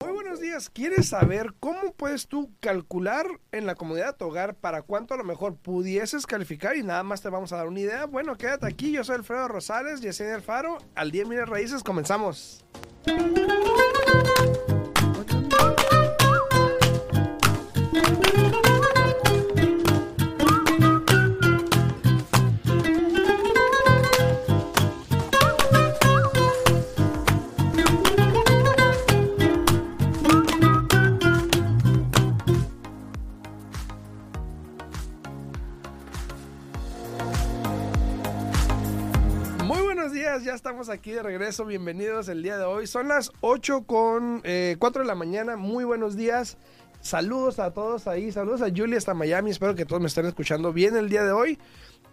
Muy buenos días. ¿Quieres saber cómo puedes tú calcular en la comodidad de tu hogar para cuánto a lo mejor pudieses calificar y nada más te vamos a dar una idea? Bueno, quédate aquí. Yo soy Alfredo Rosales, Yesenia Alfaro. Al día Mire Raíces, comenzamos. Aquí de regreso, bienvenidos el día de hoy. Son las 8 con eh, 4 de la mañana, muy buenos días. Saludos a todos ahí, saludos a Julia hasta Miami, espero que todos me estén escuchando bien el día de hoy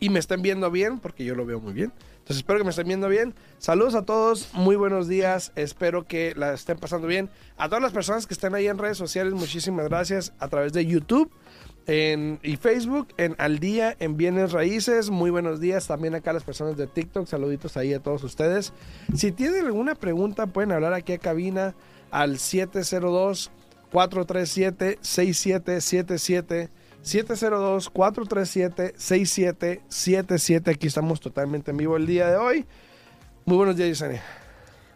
y me estén viendo bien, porque yo lo veo muy bien. Entonces espero que me estén viendo bien. Saludos a todos, muy buenos días, espero que la estén pasando bien. A todas las personas que estén ahí en redes sociales, muchísimas gracias a través de YouTube en, y Facebook, en Al Día, en Bienes Raíces. Muy buenos días también acá las personas de TikTok. Saluditos ahí a todos ustedes. Si tienen alguna pregunta, pueden hablar aquí a cabina al 702 437 6777 702 437 6777. Aquí estamos totalmente en vivo el día de hoy. Muy buenos días, Yesenia.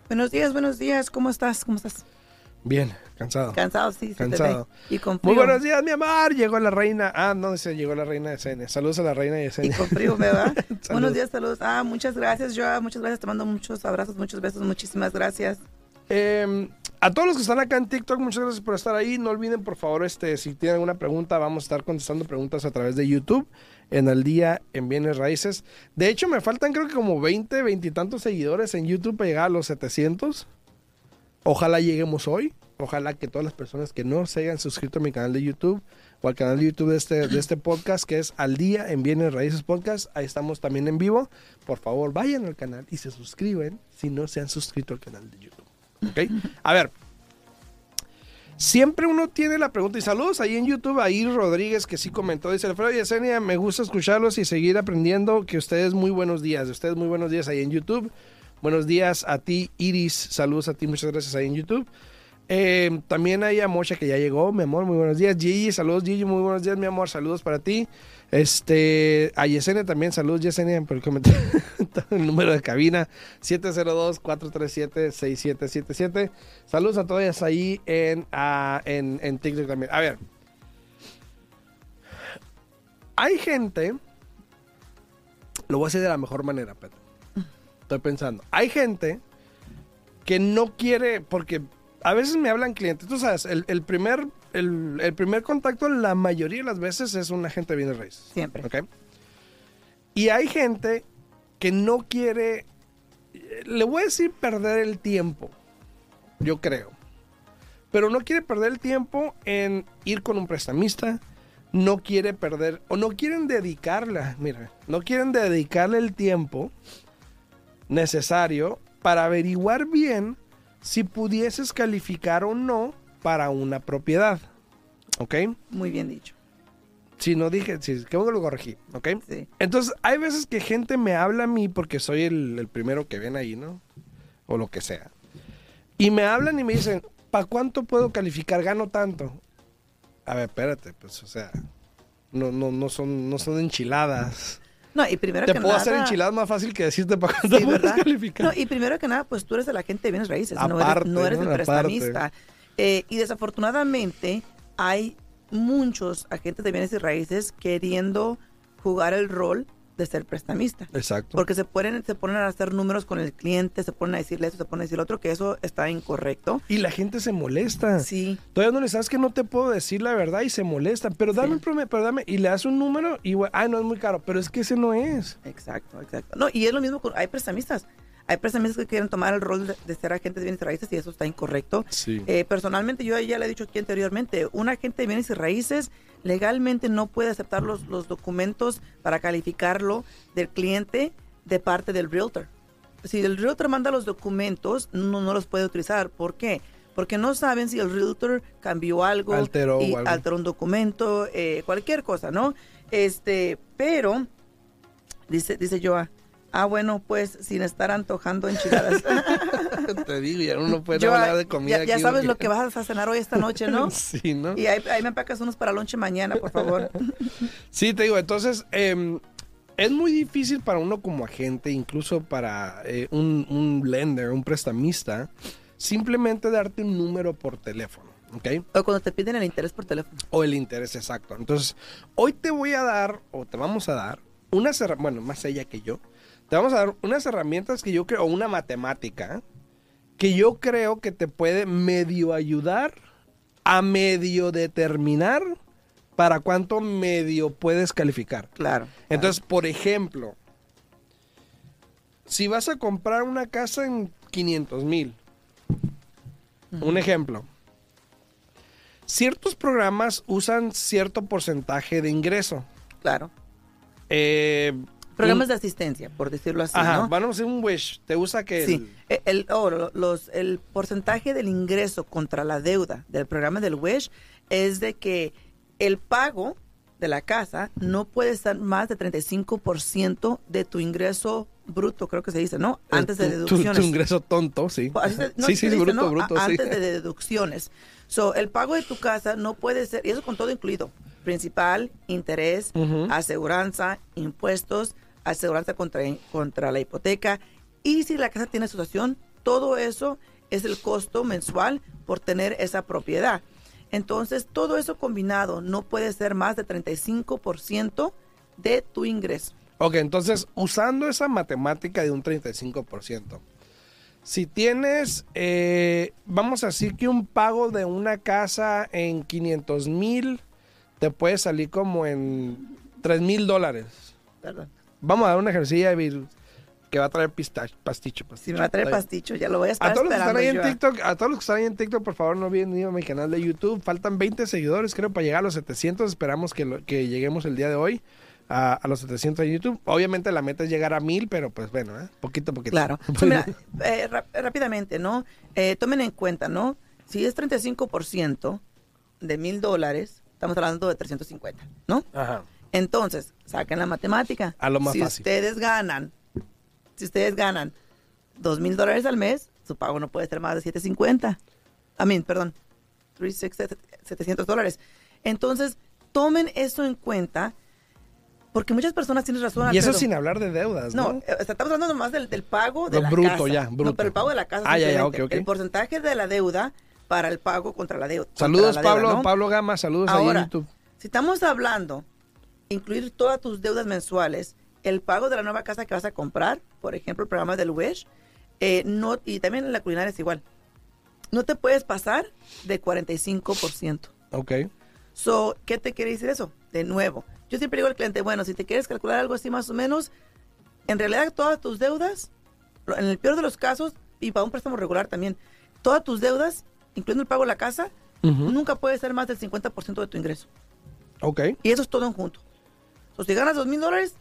Buenos días, buenos días. ¿Cómo estás? ¿Cómo estás? Bien, cansado. Cansado, sí. se te ve. Cansado. Y con Muy frío. buenos días, mi amor. Llegó la reina. Ah, no, se llegó la reina de Yesenia. Saludos a la reina de Y Yesenia. con frío, ¿verdad? Buenos días, saludos. Ah, muchas gracias, Joa. Muchas gracias. Te mando muchos abrazos, muchos besos. Muchísimas gracias. Eh, a todos los que están acá en TikTok, muchas gracias por estar ahí. No olviden, por favor, este, si tienen alguna pregunta, vamos a estar contestando preguntas a través de YouTube en el día en Bienes Raíces. De hecho, me faltan creo que como 20, 20 y tantos seguidores en YouTube para llegar a los 700. Ojalá lleguemos hoy. Ojalá que todas las personas que no se hayan suscrito a mi canal de YouTube o al canal de YouTube de este, de este podcast, que es Al Día en Bienes Raíces Podcast, ahí estamos también en vivo. Por favor, vayan al canal y se suscriben si no se han suscrito al canal de YouTube. ¿Ok? A ver. Siempre uno tiene la pregunta, y saludos ahí en YouTube a Ir Rodríguez, que sí comentó, dice Alfredo Yesenia, me gusta escucharlos y seguir aprendiendo, que ustedes muy buenos días, ustedes muy buenos días ahí en YouTube. Buenos días a ti, Iris, saludos a ti, muchas gracias ahí en YouTube. Eh, también hay a Mocha que ya llegó, mi amor, muy buenos días. Gigi, saludos Gigi, muy buenos días, mi amor, saludos para ti. Este, a Yesenia también, saludos Yesenia por el comentario. el número de cabina 702-437-6777. Saludos a todas ahí en, en, en TikTok también. A ver, hay gente, lo voy a decir de la mejor manera, Pedro. Estoy pensando, hay gente que no quiere, porque a veces me hablan clientes, tú sabes, el, el primer, el, el primer contacto la mayoría de las veces es un agente de bienes raíces. Siempre. ¿ok? Y hay gente que no quiere, le voy a decir perder el tiempo, yo creo. Pero no quiere perder el tiempo en ir con un prestamista, no quiere perder, o no quieren dedicarla, mira, no quieren dedicarle el tiempo necesario para averiguar bien si pudieses calificar o no para una propiedad. ¿Ok? Muy bien dicho. Si no dije, si, que lo corregí, ¿ok? Sí. Entonces, hay veces que gente me habla a mí porque soy el, el primero que ven ahí, ¿no? O lo que sea. Y me hablan y me dicen, ¿para cuánto puedo calificar? Gano tanto. A ver, espérate, pues, o sea, no, no, no, son, no son enchiladas. No, y primero Te que puedo nada. hacer enchiladas más fácil que decirte para cuánto Sí, puedes calificar. No, y primero que nada, pues tú eres el agente de bienes raíces, no Aparte, eres, no eres ¿no? el Aparte. prestamista. Eh, y desafortunadamente hay muchos agentes de bienes y raíces queriendo jugar el rol de ser prestamista. Exacto. Porque se ponen, se ponen a hacer números con el cliente, se ponen a decirle esto, se ponen a decir lo otro, que eso está incorrecto. Y la gente se molesta. Sí, Todavía no le sabes que no te puedo decir la verdad y se molestan. Pero dame Sí. un promedio, pero dame. Y le das un número y, ay, no es muy caro. Pero es que ese no es. exacto, exacto. No, y es lo mismo con, hay prestamistas. Hay prestamistas que quieren tomar el rol de, de ser agentes de bienes y raíces y eso está incorrecto. Sí. Eh, personalmente, yo ya le he dicho aquí anteriormente, un agente de bienes y raíces legalmente no puede aceptar los, los documentos para calificarlo del cliente de parte del realtor. Si el realtor manda los documentos, no, no los puede utilizar. ¿Por qué? Porque no saben si el realtor cambió algo, Alteró y algo. alteró un documento, eh, cualquier cosa, ¿no? Este, pero, dice, dice Joa, Ah, bueno, pues sin estar antojando enchiladas. Te digo, ya uno no puede Yo, hablar de comida ya, ya aquí sabes porque- lo que vas a cenar hoy esta noche, ¿no? sí, ¿no? Y ahí, ahí me empacas unos para lonche mañana, por favor. Sí, te digo, entonces em, es muy difícil para uno como agente, incluso para eh, un, un lender, un prestamista, simplemente darte un número por teléfono, ¿ok? o cuando te piden el interés por teléfono. O el interés exacto. Entonces, hoy te voy a dar, o te vamos a dar, unas herramientas, bueno, más ella que yo, te vamos a dar unas herramientas que yo creo, o una matemática, que yo creo que te puede medio ayudar a medio determinar para cuánto medio puedes calificar. Claro. Entonces, por ejemplo, si vas a comprar una casa en 500 mil, un ejemplo, ciertos programas usan cierto porcentaje de ingreso. Claro. Eh, Programas de asistencia, por decirlo así, Ajá, ¿no? vamos a hacer un wish. Te usa que... Sí, el, el- oh, los, el porcentaje del ingreso contra la deuda del programa del WISH es de que el pago de la casa no puede ser más de 35% de tu ingreso bruto, creo que se dice, ¿no? el- Antes de tu- tu- deducciones. Tu, ingreso tonto, sí. Se- no, sí, sí, dice, bruto, ¿no? bruto, A- sí. Antes de deducciones. So, el pago de tu casa no puede ser, y eso con todo incluido, principal, interés, Ujú. aseguranza, impuestos, aseguranza contra, contra la hipoteca, y si la casa tiene asociación, todo eso es el costo mensual por tener esa propiedad. Entonces, todo eso combinado no puede ser más de 35% de tu ingreso. Ok, entonces, usando esa matemática de un 35%, si tienes, eh, vamos a decir que un pago de una casa en 500 mil te puede salir como en 3 mil dólares. ¿verdad? Vamos a dar un ejercicio de vir- que va a traer pistache, pasticho, pasticho. Si me va a traer pasticho, ya lo voy a estar A todos los que están ahí en esperando yo. TikTok, a todos los que están ahí en TikTok, por favor no olviden ir a mi canal de YouTube. Faltan 20 seguidores, creo, para llegar a los 700. Esperamos que, lo- que lleguemos el día de hoy a, a los 700 en YouTube. Obviamente la meta es llegar a 1000, pero pues bueno, ¿eh? poquito a poquito. Claro. Mira, eh, rap- rápidamente, ¿no? Eh, tomen en cuenta, ¿no? Si es 35% de mil dólares, estamos hablando de 350, ¿no? Ajá. Entonces, saquen la matemática. A lo más si fácil. ustedes ganan, si ustedes ganan dos mil dólares al mes, su pago no puede ser más de 750. A mí, perdón, 360, 700 dólares. Entonces, tomen eso en cuenta, porque muchas personas tienen razón. Y eso Alfredo. sin hablar de deudas, ¿no? No, eh, estamos hablando nomás del, del pago de Lo la bruto, casa. ya, No, bruto. pero el pago de la casa. Ah, ya, ya, simplemente. ok, ok. El porcentaje de la deuda para el pago contra la deuda. Saludos, la deuda, Pablo, ¿no? Pablo Gama, saludos ahí en Ahora, YouTube. si estamos hablando, incluir todas tus deudas mensuales, el pago de la nueva casa que vas a comprar, por ejemplo, el programa del Wish, eh, no, y también en la culinaria es igual, no te puedes pasar de 45%. Ok. So, ¿qué te quiere decir eso? De nuevo, yo siempre digo al cliente, bueno, si te quieres calcular algo así más o menos, en realidad todas tus deudas, en el peor de los casos, y para un préstamo regular también, todas tus deudas, incluyendo el pago de la casa, nunca puede ser más del 50% de tu ingreso. Ok. Y eso es todo en junto. So, si ganas dos mil dólares,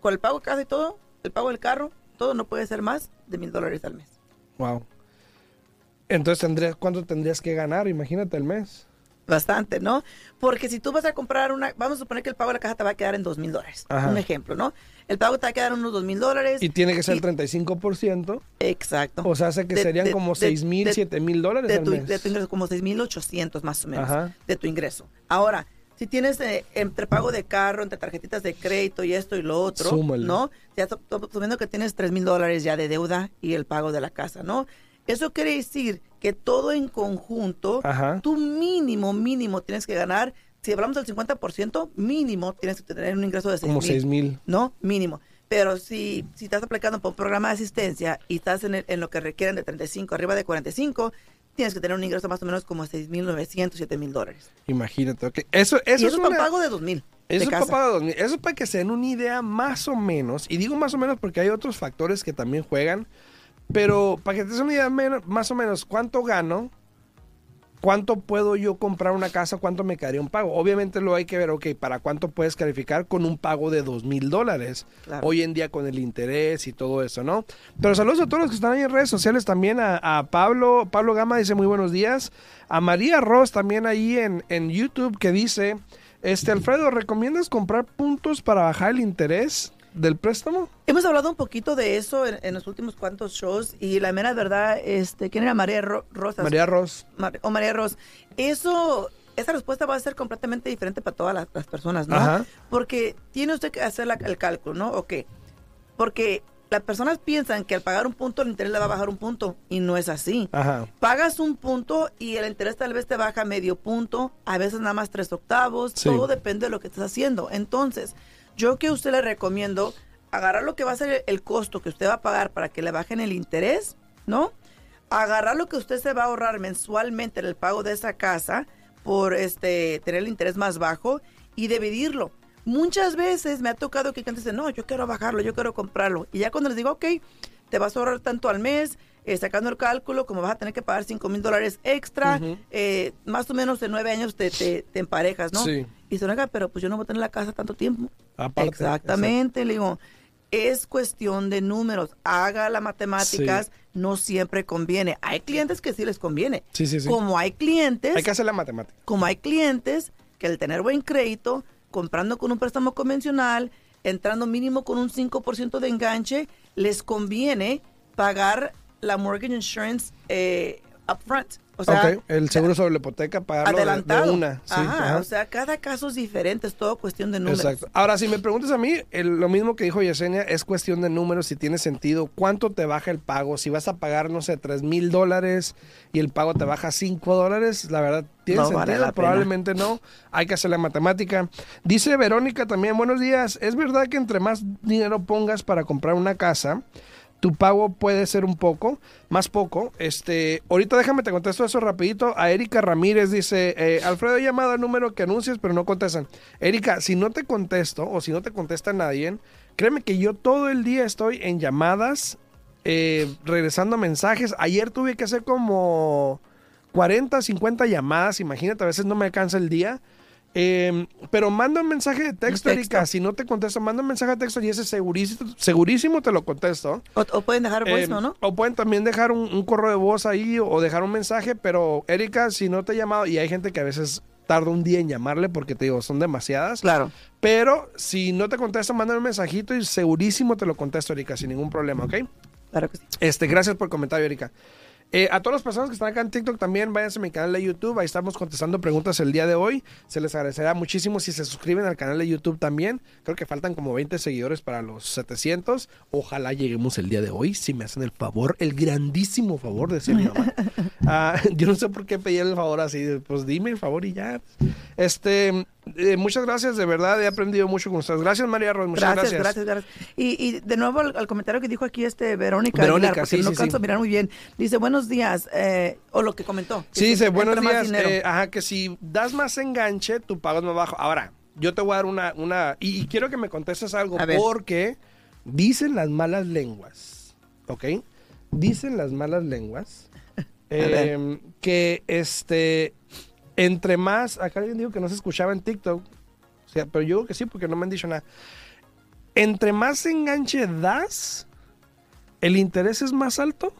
con el pago de casa y todo, el pago del carro, todo no puede ser más de mil dólares al mes. Wow. Entonces, tendrías, ¿cuánto tendrías que ganar? Imagínate el mes. Bastante, ¿no? Porque si tú vas a comprar una, vamos a suponer que el pago de la casa te va a quedar en dos mil dólares. Un ejemplo, ¿no? El pago te va a quedar en unos dos mil dólares. Y tiene que ser Y- el 35%. Exacto. O sea, hace que De- serían de- como 6 mil, 7 mil dólares de al tu, mes. de tu ingreso, como 6.800 más o menos Ajá. de tu ingreso. Ahora, si tienes eh, entre pago de carro, entre tarjetitas de crédito y esto y lo otro, Súmale. ¿no? Ya subiendo que tienes 3 mil dólares ya de deuda y el pago de la casa, ¿no? Eso quiere decir que todo en conjunto, Ajá. tú mínimo, mínimo tienes que ganar, si hablamos del 50%, mínimo tienes que tener un ingreso de 6 Como 6 mil. ¿no? Mínimo. Pero si, si estás aplicando por un programa de asistencia y estás en, el- en lo que requieren de 35, arriba de 45, tienes que tener un ingreso más o menos como 6.900, 7.000 dólares. Imagínate. ok. Eso, eso y eso es para una- pago de 2.000 de Eso es, para, 2000. Eso es para que se den una idea más o menos. Y digo más o menos porque hay otros factores que también juegan. Pero para que te des una idea menos- más o menos cuánto gano, cuánto puedo yo comprar una casa, cuánto me quedaría un pago. Obviamente lo hay que ver, ok, para cuánto puedes calificar con un pago de dos mil dólares. Hoy en día con el interés y todo eso, ¿no? Pero saludos a todos los que están ahí en redes sociales también. A, a Pablo, Pablo Gama dice muy buenos días. A María Ross también ahí en, en YouTube que dice, este Alfredo, ¿recomiendas comprar puntos para bajar el interés del préstamo? Hemos hablado un poquito de eso en, en los últimos cuantos shows y la mera verdad, este, ¿quién era María Ro- Rosas? María Ross. Mar- o María Ros. Eso, esa respuesta va a ser completamente diferente para todas las, las personas, ¿no? Ajá. Porque tiene usted que hacer la- el cálculo, ¿no? Ok. Porque las personas piensan que al pagar un punto el interés le va a bajar un punto y no es así. Ajá. Pagas un punto y el interés tal vez te baja medio punto, a veces nada más tres octavos, Sí. todo depende de lo que estés haciendo. Entonces, yo que usted le recomiendo agarrar lo que va a ser el costo que usted va a pagar para que le bajen el interés, ¿no? Agarrar lo que usted se va a ahorrar mensualmente en el pago de esa casa por este tener el interés más bajo y dividirlo. Muchas veces me ha tocado que gente dice, no, yo quiero bajarlo, yo quiero comprarlo. Y ya cuando les digo, ok, te vas a ahorrar tanto al mes, eh, sacando el cálculo, como vas a tener que pagar 5 mil dólares extra, eh, más o menos en nueve años te, te, te emparejas, ¿no? Sí. Y se oiga, pero pues yo no voy a tener la casa tanto tiempo. Aparte, Exactamente, le digo, es cuestión de números. Haga las matemáticas, no siempre conviene. Hay clientes que sí les conviene. Sí, sí, sí. Como hay clientes, Hay que hacer la matemática. como hay clientes que al tener buen crédito, comprando con un préstamo convencional, entrando mínimo con un 5% de enganche, les conviene pagar la mortgage insurance eh, upfront. O sea, el seguro sobre la hipoteca, pagarlo de- adelantado. de una. Sí, Ajá, ajá. o sea, cada caso es diferente, es todo cuestión de números. Exacto. Ahora, si me preguntas a mí, el- lo mismo que dijo Yesenia, es cuestión de números, si tiene sentido, cuánto te baja el pago, si vas a pagar, no sé, 3 mil dólares y el pago te baja 5 dólares, la verdad, tiene No sentido, vale la pena. probablemente no, hay que hacer la matemática. Dice Verónica también, buenos días, es verdad que entre más dinero pongas para comprar una casa, tu pago puede ser un poco, más poco. Este, ahorita déjame te contesto eso rapidito. A Erika Ramírez dice, eh, Alfredo llamado al número que anuncias, pero no contestan. Erika, si no te contesto o si no te contesta nadie, créeme que yo todo el día estoy en llamadas, eh, regresando mensajes. Ayer tuve que hacer como 40, 50 llamadas, imagínate, a veces no me alcanza el día. Eh, pero manda un mensaje de texto. Erika. Si no te contesto, manda un mensaje de texto y ese segurísimo, segurísimo te lo contesto. O, o pueden dejar voice, Eh, ¿no? O pueden también dejar un, un correo de voz ahí o, dejar un mensaje, pero Erika, si no te he llamado, y hay gente que a veces tarda un día en llamarle porque te digo, son demasiadas. Claro. Pero si no te contesto, mándame un mensajito y segurísimo te lo contesto, Erika, sin ningún problema, ¿ok? Claro que sí. Este, gracias por el comentario, Erika. Eh, a todas las personas que están acá en TikTok también, váyanse a mi canal de YouTube. Ahí estamos contestando preguntas el día de hoy. Se les agradecerá muchísimo si se suscriben al canal de YouTube también. Creo que faltan como 20 seguidores para los 700. Ojalá lleguemos el día de hoy. Si me hacen el favor, el grandísimo favor de ser mi mamá. Ah, yo no sé por qué pedir el favor así. Pues dime el favor y ya. Este, eh, muchas gracias, de verdad. He aprendido mucho con ustedes. Gracias, María Ros. Muchas Gracias, gracias. gracias, gracias. Y, y de nuevo al, al comentario que dijo aquí este Verónica, Verónica, Aguilar, sí, no canso sí. mirar muy bien. Dice, buenos días, eh, o lo que comentó. que Sí, dice, buenos días. eh, ajá, que si das más enganche, tu pago es más bajo. Ahora, yo te voy a dar una... una y, y quiero que me contestes algo porque dicen las malas lenguas, ¿ok? Dicen las malas lenguas eh, que este... Entre más... Acá alguien dijo que no se escuchaba en TikTok. O sea, pero yo creo que sí porque no me han dicho nada. Entre más enganche das, ¿el interés es más alto?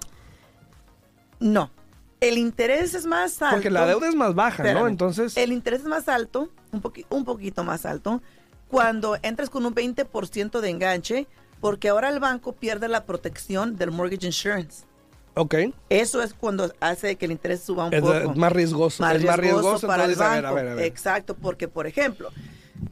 No, el interés es más alto. Porque la deuda es más baja, ¿no? Entonces... El interés es más alto, un, un poquito más alto, cuando entras con un 20% de enganche, porque ahora el banco pierde la protección del mortgage insurance. Ok. Eso es cuando hace que el interés suba un Es, poco. es más riesgoso. es más riesgoso. para el banco. a ver, a ver, a ver. Exacto, porque por ejemplo,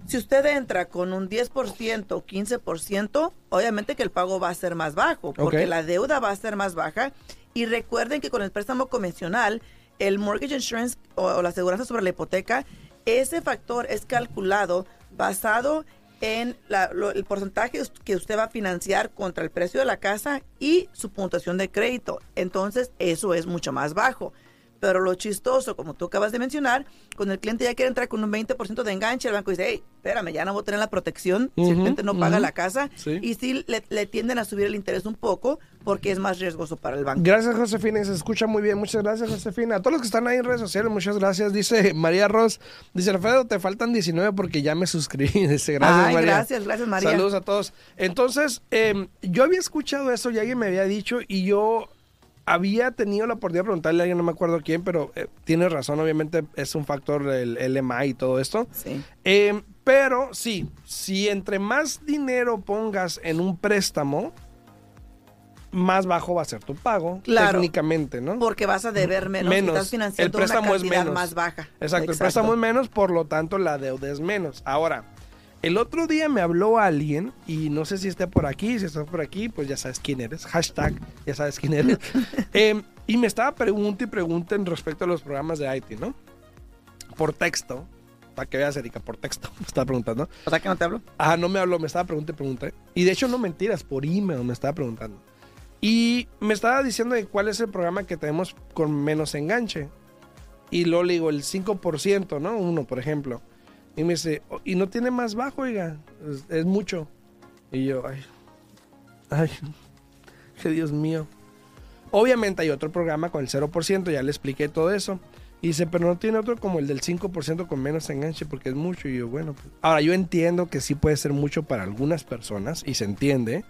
si usted entra con un 10% o 15%, obviamente que el pago va a ser más bajo, porque la deuda va a ser más baja. Y recuerden que con el préstamo convencional, el mortgage insurance o, o la aseguranza sobre la hipoteca, ese factor es calculado basado en la- lo- el porcentaje que usted va a financiar contra el precio de la casa y su puntuación de crédito. Entonces, eso es mucho más bajo. Pero lo chistoso, como tú acabas de mencionar, cuando el cliente ya quiere entrar con un 20% de enganche, el banco dice, hey, espérame, ya no voy a tener la protección si el cliente no paga la casa. Sí. Y sí le, le tienden a subir el interés un poco porque es más riesgoso para el banco. Gracias, Josefina. Se escucha muy bien. Muchas gracias, Josefina. A todos los que están ahí en redes sociales, muchas gracias. Dice María Ross. Dice Alfredo, te faltan 19 porque ya me suscribí. Dice, gracias, Ay, María. gracias, gracias, María. Saludos a todos. Entonces, eh, yo había escuchado eso y alguien me había dicho y yo había tenido la oportunidad de preguntarle a alguien, no me acuerdo quién, pero eh, tiene razón, obviamente es un factor el, el EMI y todo esto. Sí. Eh, Pero sí, si entre más dinero pongas en un préstamo, más bajo va a ser tu pago, Claro. técnicamente, ¿no? Porque vas a deber menos, Menos. estás financiando El préstamo una es menos. más baja. Exacto, el préstamo es menos, por lo tanto la deuda es menos. Ahora, el otro día me habló alguien, y no sé si esté por aquí, si estás por aquí, pues ya sabes quién eres. Hashtag, ya sabes quién eres. Em, y me estaba preguntando y pregunten respecto a los programas de IT, ¿no? Por texto. Para que veas, Erika, por texto. Me estaba preguntando. O sea, que no te hablo. Ah, no me habló, me estaba preguntando y preguntando. Y de hecho, no mentiras, por email me estaba preguntando. Y me estaba diciendo de cuál es el programa que tenemos con menos enganche. Y luego le digo, el 5%, ¿no? Uno, por ejemplo. Y me dice, "Oh, y no tiene más bajo, oiga, es, mucho. Y yo, ay, ay, que Dios mío. Obviamente hay otro programa con el 0%, ya le expliqué todo eso. Y dice, pero no tiene otro como el del 5% con menos enganche porque es mucho. Y yo, bueno, pues- ahora yo entiendo que sí puede ser mucho para algunas personas y se entiende.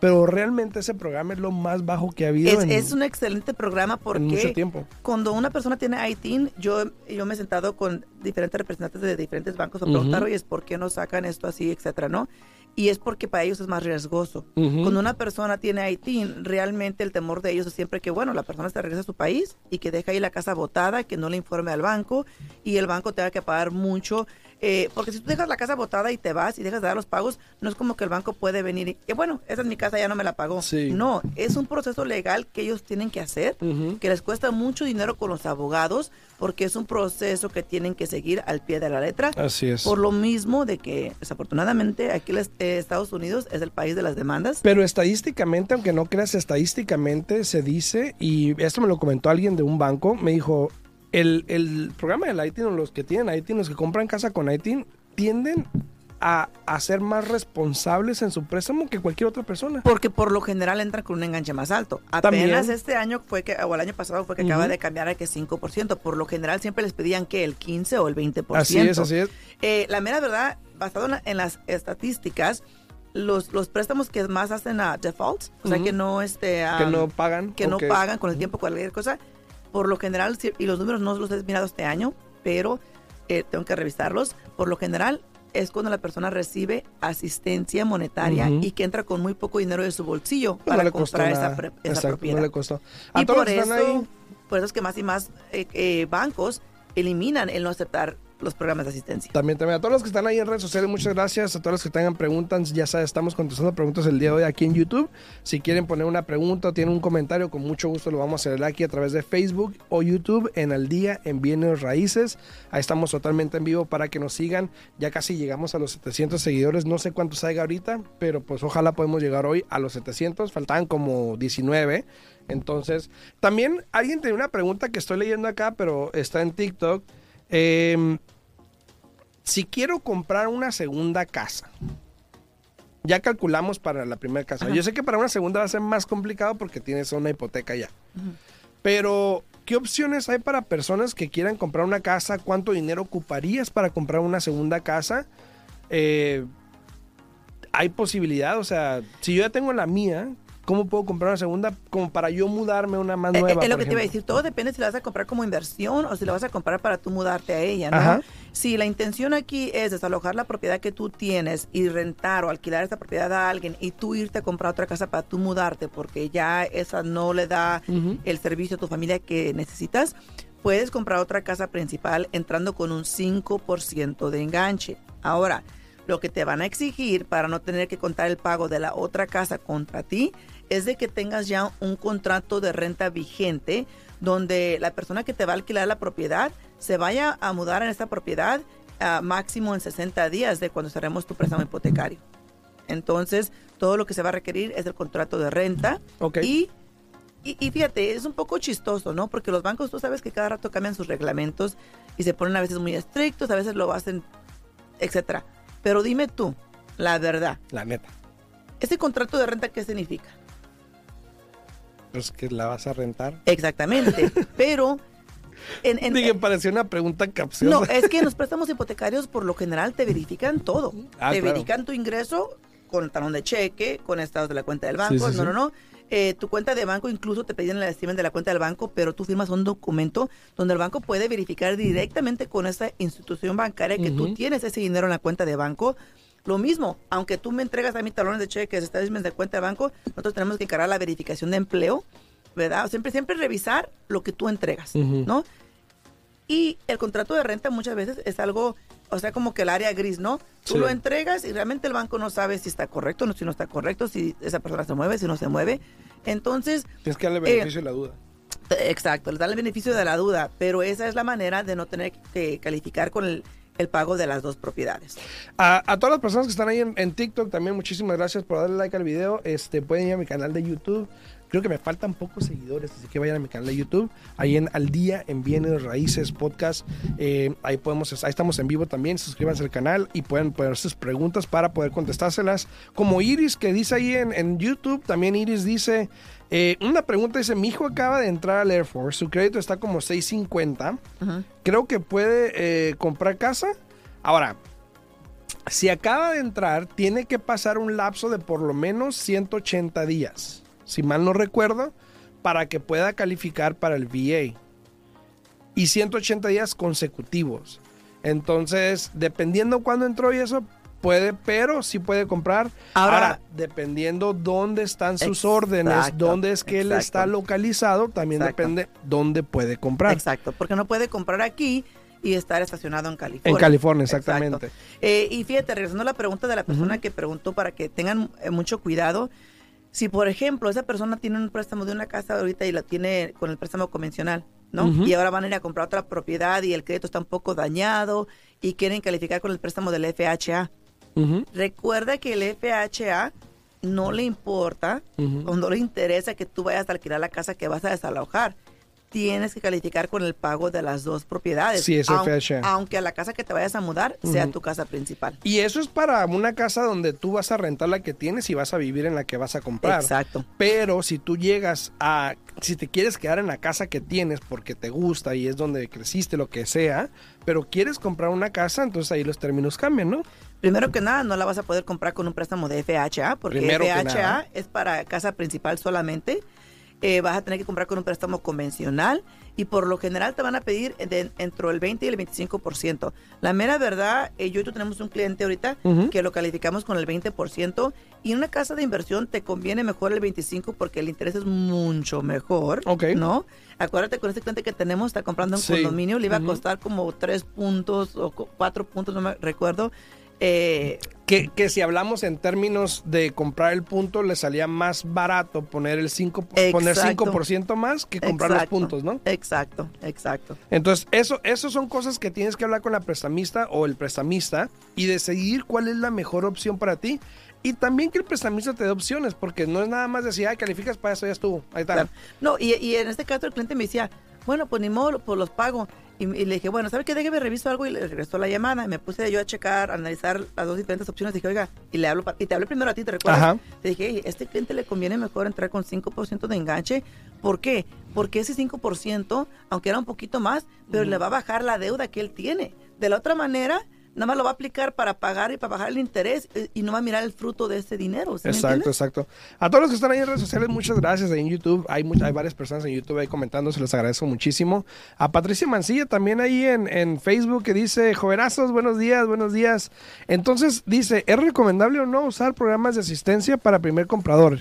Pero realmente ese programa es lo más bajo que ha habido Es, en, es un excelente programa en mucho porque tiempo. cuando una persona tiene ITIN, yo, yo me he sentado con diferentes representantes de diferentes bancos a preguntar, oye, ¿por qué no sacan esto así, etcétera, no? Y es porque para ellos es más riesgoso. Cuando una persona tiene ITIN, realmente el temor de ellos es siempre que, bueno, la persona se regresa a su país y que deja ahí la casa botada, que no le informe al banco y el banco tenga que pagar mucho. Eh, porque si tú dejas la casa botada y te vas y dejas de dar los pagos, no es como que el banco puede venir y, que, bueno, esa es mi casa, ya no me la pagó. Sí. No, es un proceso legal que ellos tienen que hacer que les cuesta mucho dinero con los abogados porque es un proceso que tienen que seguir al pie de la letra. Así es. Por lo mismo de que desafortunadamente aquí en Estados Unidos es el país de las demandas. Pero estadísticamente, aunque no creas, estadísticamente se dice, y esto me lo comentó alguien de un banco, me dijo, el, el programa del ITIN o los que tienen ITIN, los que compran casa con ITIN, tienden a, a ser más responsables en su préstamo que cualquier otra persona. Porque por lo general entran con un enganche más alto. También. Apenas este año fue que, o el año pasado fue que acaba de cambiar a que 5%. Por lo general siempre les pedían que el 15 o el 20%. Así es, así es. Eh, la mera verdad, basado en, la- en las estadísticas, los, los préstamos que más hacen a defaults, o sea que no este Que no pagan. que no pagan con el tiempo cualquier cosa, por lo general, y los números no los he mirado este año, pero eh, tengo que revisarlos, por lo general es cuando la persona recibe asistencia monetaria y que entra con muy poco dinero de su bolsillo para comprar esa, esa Exacto, propiedad. no le costó. A y por eso, ahí, por eso es que más y más eh, eh, bancos eliminan el no aceptar los programas de asistencia. También, también a todos los que están ahí en redes sociales, muchas gracias. A todos los que tengan preguntas, ya sabes, estamos contestando preguntas el día de hoy aquí en YouTube. Si quieren poner una pregunta o tienen un comentario, con mucho gusto lo vamos a hacer aquí a través de Facebook o YouTube en Al Día en Bienes Raíces. Ahí estamos totalmente en vivo para que nos sigan. Ya casi llegamos a los 700 seguidores. No sé cuántos hay ahorita, pero pues ojalá podemos llegar hoy a los 700. Faltaban como 19. Entonces, también alguien tenía una pregunta que estoy leyendo acá, pero está en TikTok. Em, si quiero comprar una segunda casa, ya calculamos para la primera casa. Ajá. Yo sé que para una segunda va a ser más complicado porque tienes una hipoteca ya. Pero, ¿qué opciones hay para personas que quieran comprar una casa? ¿Cuánto dinero ocuparías para comprar una segunda casa? Eh, ¿Hay posibilidad? O sea, si yo ya tengo la mía, ¿cómo puedo comprar una segunda como para yo mudarme a una más Eh, nueva? eh, es lo que te iba a decir, todo depende si la vas a comprar como inversión o si la vas a comprar para tú mudarte a ella, ¿no? Ajá. Si la intención aquí es desalojar la propiedad que tú tienes y rentar o alquilar esta propiedad a alguien y tú irte a comprar otra casa para tú mudarte porque ya esa no le da el servicio a tu familia que necesitas, puedes comprar otra casa principal entrando con un 5% de enganche. Ahora, lo que te van a exigir para no tener que contar el pago de la otra casa contra ti es de que tengas ya un contrato de renta vigente donde la persona que te va a alquilar la propiedad se vaya a mudar en esta propiedad a máximo en 60 días de cuando cerremos tu préstamo hipotecario. Entonces, todo lo que se va a requerir es el contrato de renta Ok. y, y, y fíjate, es un poco chistoso, ¿no? Porque los bancos, tú sabes que cada rato cambian sus reglamentos y se ponen a veces muy estrictos, a veces lo hacen, etcétera. Pero dime tú, la verdad, La neta. ¿este contrato de renta qué significa? Pues que la vas a rentar. Exactamente. Pero en, en- Dije, pareció una pregunta capciosa. no, es que en los préstamos hipotecarios por lo general te verifican todo. Ah, te claro. verifican tu ingreso con talón de cheque, con estados de la cuenta del banco. Sí, sí, no, no, no. eh, tu cuenta de banco, incluso te piden el estima de la cuenta del banco, pero tú firmas un documento donde el banco puede verificar directamente con esa institución bancaria que tú tienes ese dinero en la cuenta de banco. Lo mismo, aunque tú me entregas a mi talones de cheques, establecimientos de cuenta de banco, nosotros tenemos que encargar la verificación de empleo, ¿verdad? Siempre, siempre revisar lo que tú entregas, ¿no? Y el contrato de renta muchas veces es algo, o sea, como que el área gris, ¿no? Tú lo entregas y realmente el banco no sabe si está correcto, no, si no está correcto, si esa persona se mueve, si no se mueve. Entonces... Tienes que darle beneficio de la duda. Exacto, le dan el beneficio de la duda, pero esa es la manera de no tener que calificar con el, el pago de las dos propiedades. A, todas las personas que están ahí en, TikTok, también muchísimas gracias por darle like al video. Este, pueden ir a mi canal de YouTube. Creo que me faltan pocos seguidores, así que vayan a mi canal de YouTube. Ahí en Al Día en Bienes Raíces Podcast. Eh, ahí podemos, ahí estamos en vivo también. Suscríbanse al canal y pueden poner sus preguntas para poder contestárselas. Como Iris, que dice ahí en, en YouTube, también Iris dice. Eh, una pregunta dice, mi hijo acaba de entrar al Air Force, su crédito está como 650, creo que puede eh, comprar casa. Ahora, si acaba de entrar, tiene que pasar un lapso de por lo menos 180 días, si mal no recuerdo, para que pueda calificar para el VA. Y 180 días consecutivos. Entonces, dependiendo cuándo entró y eso, puede, pero sí puede comprar. Ahora, dependiendo dónde están sus órdenes, dónde es que él está localizado, también depende dónde puede comprar. Exacto, porque no puede comprar aquí y estar estacionado en California. En California, exactamente. Eh, y fíjate, regresando a la pregunta de la persona que preguntó para que tengan eh, mucho cuidado. Si, por ejemplo, esa persona tiene un préstamo de una casa ahorita y la tiene con el préstamo convencional, ¿no? Y ahora van a ir a comprar otra propiedad y el crédito está un poco dañado y quieren calificar con el préstamo del FHA. Recuerda que el FHA no le importa o no le interesa que tú vayas a alquilar la casa que vas a desalojar. Tienes que calificar con el pago de las dos propiedades. Sí, es FHA. Aunque a la casa que te vayas a mudar sea tu casa principal. Y eso es para una casa donde tú vas a rentar la que tienes y vas a vivir en la que vas a comprar. Exacto. Pero si tú llegas a, si te quieres quedar en la casa que tienes porque te gusta y es donde creciste, lo que sea, pero quieres comprar una casa, entonces ahí los términos cambian, ¿no? Primero que nada, no la vas a poder comprar con un préstamo de FHA, porque FHA es para casa principal solamente. Eh, vas a tener que comprar con un préstamo convencional y por lo general te van a pedir de, entre el 20 y el 25%. La mera verdad, eh, yo y tú tenemos un cliente ahorita que lo calificamos con el 20% y en una casa de inversión te conviene mejor el 25% porque el interés es mucho mejor, ¿no? Acuérdate con este cliente que tenemos, está comprando un condominio, le iba a costar como 3 puntos o 4 puntos, no me recuerdo. Eh, que, que, si hablamos en términos de comprar el punto, le salía más barato poner el 5%, poner 5% más que comprar los puntos, ¿no? Exacto, exacto. Entonces, eso, eso son cosas que tienes que hablar con la prestamista o el prestamista y decidir cuál es la mejor opción para ti. Y también que el prestamista te dé opciones, porque no es nada más decir, ay, calificas para eso, ya estuvo, ahí está. No, y, y, en este caso el cliente me decía, bueno, pues ni modo, pues los pago. Y, le dije, bueno, ¿sabe qué? Déjeme reviso algo y le regresó la llamada. Y me puse yo a checar, a analizar las dos diferentes opciones. Dije, oiga, y le hablo, y te hablé primero a ti, ¿te recuerdas? Te dije, este cliente le conviene mejor entrar con 5% de enganche. ¿Por qué? Porque ese 5%, aunque era un poquito más, pero le va a bajar la deuda que él tiene. De la otra manera, nada más lo va a aplicar para pagar y para bajar el interés y no va a mirar el fruto de ese dinero. exacto, exacto. A todos los que están ahí en redes sociales, muchas gracias. Ahí en YouTube hay, hay varias personas en YouTube ahí comentando, se les agradezco muchísimo. A Patricia Mancilla también ahí en, en Facebook que dice, jovenazos, buenos días, buenos días. Entonces dice, ¿es recomendable o no usar programas de asistencia para primer comprador?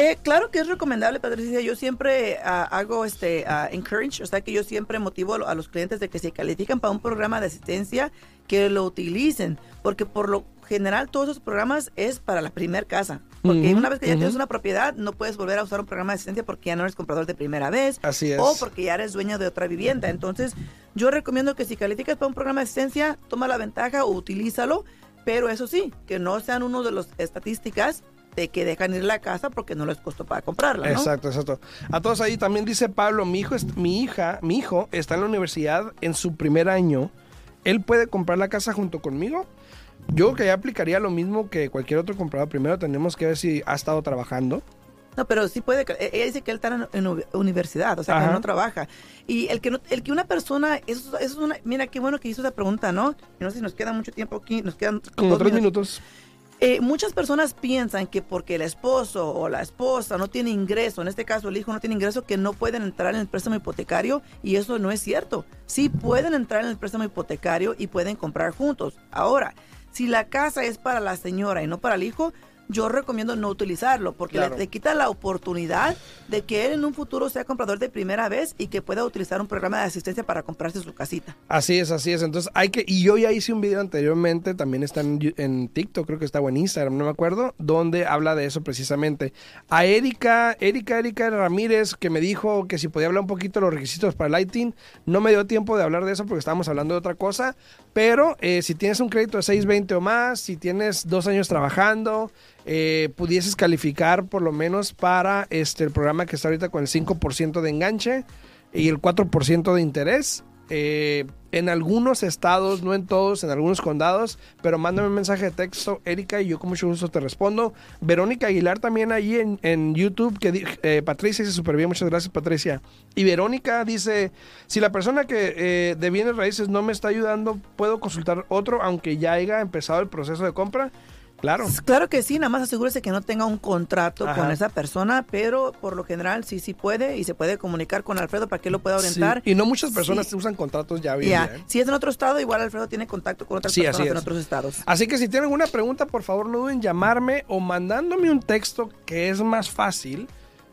Eh, claro que es recomendable, Patricia. Yo siempre ah, hago este uh, encourage, o sea que yo siempre motivo a los clientes de que se califican para un programa de asistencia, que lo utilicen, porque por lo general todos esos programas es para la primera casa. Porque una vez que ya tienes una propiedad, no puedes volver a usar un programa de asistencia porque ya no eres comprador de primera vez. Así es. O porque ya eres dueño de otra vivienda. Entonces, yo recomiendo que si calificas para un programa de asistencia, toma la ventaja o utilízalo. Pero eso sí, que no sean uno de las estadísticas de que dejan ir la casa porque no les costó para comprarla. ¿no? Exacto, exacto. A todos ahí también dice Pablo, mi hijo, mi hija, mi hijo está en la universidad en su primer año. ¿Él puede comprar la casa junto conmigo? Yo que ya aplicaría lo mismo que cualquier otro comprador. Primero tenemos que ver si ha estado trabajando. No, pero sí puede. Ella dice que él está en, universidad, o sea, que no trabaja. Y el que, el que una persona. Eso, es una. Mira, qué bueno que hizo esa pregunta, ¿no? No sé si nos queda mucho tiempo aquí. Nos quedan. Como tres minutos Eh, muchas personas piensan que porque el esposo o la esposa no tiene ingreso, en este caso el hijo no tiene ingreso, que no pueden entrar en el préstamo hipotecario y eso no es cierto. Sí pueden entrar en el préstamo hipotecario y pueden comprar juntos. Ahora, si la casa es para la señora y no para el hijo, yo recomiendo no utilizarlo porque le, quita la oportunidad de que él en un futuro sea comprador de primera vez y que pueda utilizar un programa de asistencia para comprarse su casita. Así es, así es. Entonces hay que, y yo ya hice un video anteriormente, también está en, TikTok, creo que está en Instagram, no me acuerdo, donde habla de eso precisamente. A Erika, Erika, Erika Ramírez, que me dijo que si podía hablar un poquito de los requisitos para Lighting, no me dio tiempo de hablar de eso porque estábamos hablando de otra cosa, pero eh, si tienes un crédito de 620 o más, si tienes dos años trabajando, eh, pudieses calificar por lo menos para este, el programa que está ahorita con el 5% de enganche y el 4% de interés. Eh, en algunos estados, no en todos, en algunos condados, pero mándame un mensaje de texto, Erika, y yo con mucho gusto te respondo. Verónica Aguilar también ahí en, YouTube, que eh, Patricia dice súper bien, muchas gracias Patricia. Y Verónica dice, si la persona que de bienes raíces no me está ayudando, puedo consultar otro, aunque ya haya empezado el proceso de compra. Claro. Claro que sí, nada más asegúrese que no tenga un contrato con esa persona, pero por lo general sí, sí puede y se puede comunicar con Alfredo para que lo pueda orientar. Y no muchas personas usan contratos ya bien. ¿eh? Si es en otro estado, igual Alfredo tiene contacto con otras personas en otros estados. Así que si tienen alguna pregunta, por favor no duden en llamarme o mandándome un texto que es más fácil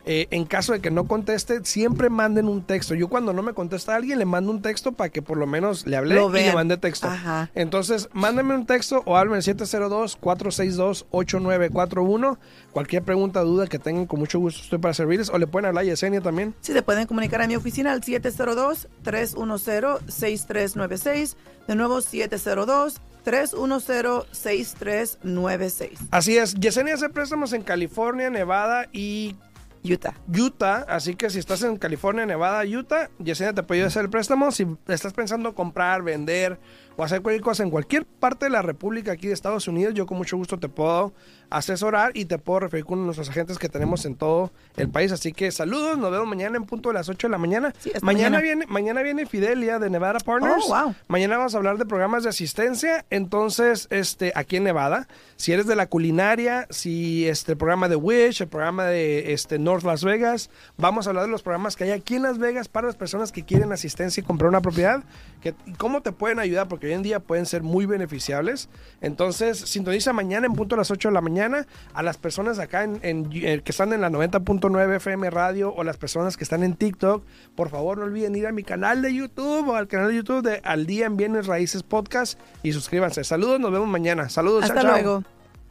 eh, en caso de que no conteste, siempre manden un texto. Yo cuando no me contesta alguien, le mando un texto para que por lo menos le hable y le mande texto. Entonces, mándenme un texto o hablen 702-462-8941. Cualquier pregunta, duda que tengan, con mucho gusto estoy para servirles. O le pueden hablar a Yesenia también. Sí, se pueden comunicar a mi oficina al 702-310-6396. De nuevo, 702 310-6396. Así es. Yesenia hace préstamos en California, Nevada y Utah. Utah, así que si estás en California, Nevada, Utah, Yesenia te puede hacer el préstamo. Si estás pensando comprar, vender o hacer cualquier cosa en cualquier parte de la República aquí de Estados Unidos, yo con mucho gusto te puedo asesorar y te puedo referir con nuestros agentes que tenemos en todo el país. Así que saludos, nos vemos mañana en punto de las 8 de la mañana. mañana, viene mañana viene Fidelia de Nevada Partners. Oh, mañana vamos a hablar de programas de asistencia. Entonces, este aquí en Nevada, si eres de la culinaria, si este el programa de Wish, el programa de este North Las Vegas, vamos a hablar de los programas que hay aquí en Las Vegas para las personas que quieren asistencia y comprar una propiedad, que cómo te pueden ayudar porque hoy en día pueden ser muy beneficiables. Entonces, sintoniza mañana en punto de las 8 de la mañana a las personas acá en, eh, que están en la 90.9 FM radio o las personas que están en TikTok, por favor no olviden ir a mi canal de YouTube o al canal de YouTube de Al Día en Bienes Raíces Podcast y suscríbanse. Saludos, nos vemos mañana. Saludos, Hasta luego.